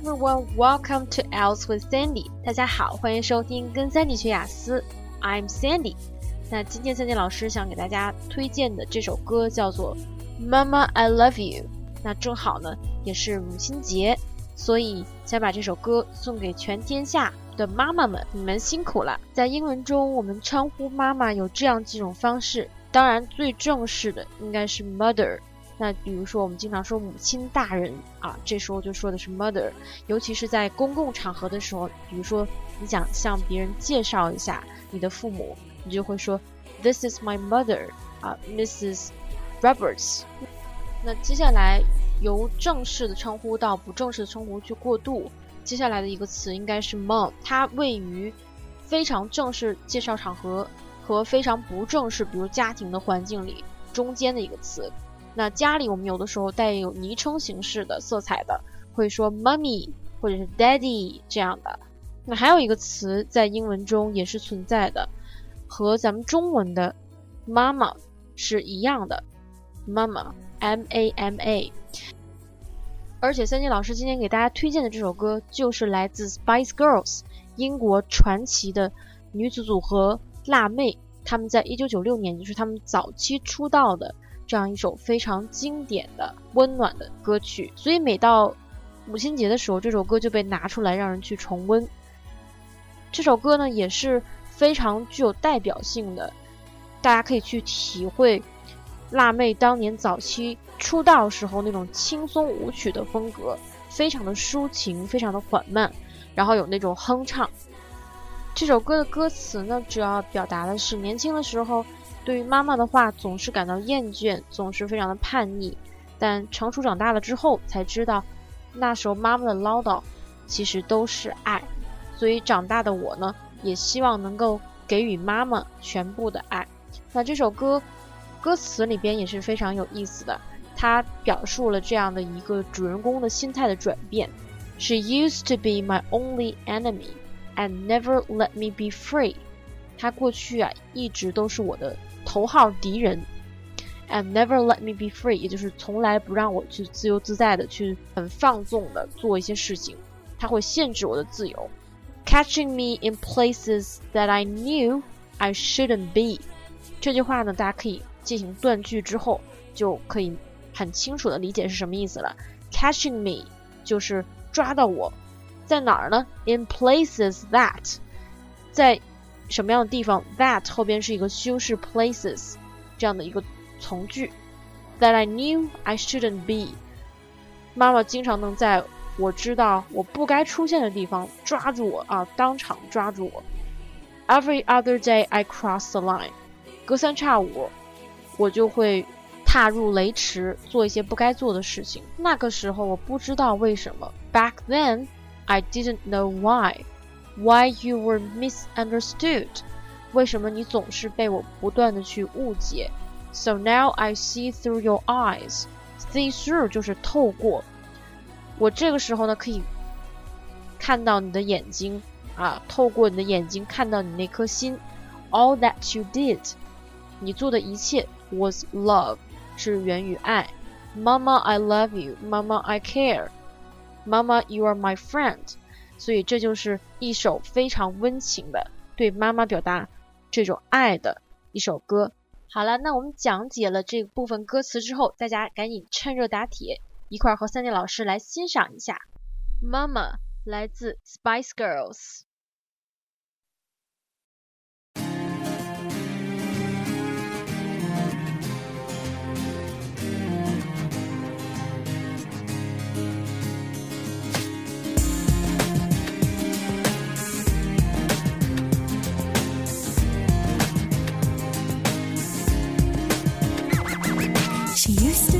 everyone, welcome to Else with Sandy。大家好，欢迎收听跟 Sandy 学雅思。I'm Sandy。那今天 Sandy 老师想给大家推荐的这首歌叫做《Mama I Love You》。那正好呢，也是母亲节，所以想把这首歌送给全天下的妈妈们，你们辛苦了。在英文中，我们称呼妈妈有这样几种方式，当然最正式的应该是 mother。那比如说，我们经常说母亲大人啊，这时候就说的是 mother，尤其是在公共场合的时候，比如说你想向别人介绍一下你的父母，你就会说 This is my mother 啊，Mrs. Roberts。那接下来由正式的称呼到不正式的称呼去过渡，接下来的一个词应该是 mom，它位于非常正式介绍场合和非常不正式，比如家庭的环境里中间的一个词。那家里我们有的时候带有昵称形式的色彩的，会说 mummy 或者是 daddy 这样的。那还有一个词在英文中也是存在的，和咱们中文的妈妈是一样的，，mama，m a m a。而且三金老师今天给大家推荐的这首歌就是来自 Spice Girls 英国传奇的女子组合辣妹，她们在一九九六年就是她们早期出道的。这样一首非常经典的、温暖的歌曲，所以每到母亲节的时候，这首歌就被拿出来让人去重温。这首歌呢也是非常具有代表性的，大家可以去体会辣妹当年早期出道时候那种轻松舞曲的风格，非常的抒情，非常的缓慢，然后有那种哼唱。这首歌的歌词呢，主要表达的是年轻的时候。对于妈妈的话总是感到厌倦，总是非常的叛逆，但成熟长大了之后才知道，那时候妈妈的唠叨其实都是爱，所以长大的我呢，也希望能够给予妈妈全部的爱。那这首歌歌词里边也是非常有意思的，它表述了这样的一个主人公的心态的转变：She used to be my only enemy and never let me be free。他过去啊一直都是我的。头号敌人，and never let me be free，也就是从来不让我去自由自在的去很放纵的做一些事情，他会限制我的自由，catching me in places that I knew I shouldn't be。这句话呢，大家可以进行断句之后，就可以很清楚的理解是什么意思了。catching me 就是抓到我，在哪儿呢？in places that，在。什么样的地方？That 后边是一个修饰 places 这样的一个从句。That I knew I shouldn't be。妈妈经常能在我知道我不该出现的地方抓住我啊，当场抓住我。Every other day I cross the line。隔三差五我就会踏入雷池，做一些不该做的事情。那个时候我不知道为什么。Back then I didn't know why。Why you were misunderstood？为什么你总是被我不断的去误解？So now I see through your eyes. See through 就是透过。我这个时候呢，可以看到你的眼睛啊，透过你的眼睛看到你那颗心。All that you did，你做的一切 was love，是源于爱。Mama, I love you. Mama, I care. Mama, you are my friend. 所以这就是一首非常温情的对妈妈表达这种爱的一首歌。好了，那我们讲解了这部分歌词之后，大家赶紧趁热打铁，一块儿和三弟老师来欣赏一下。妈妈来自 Spice Girls。used to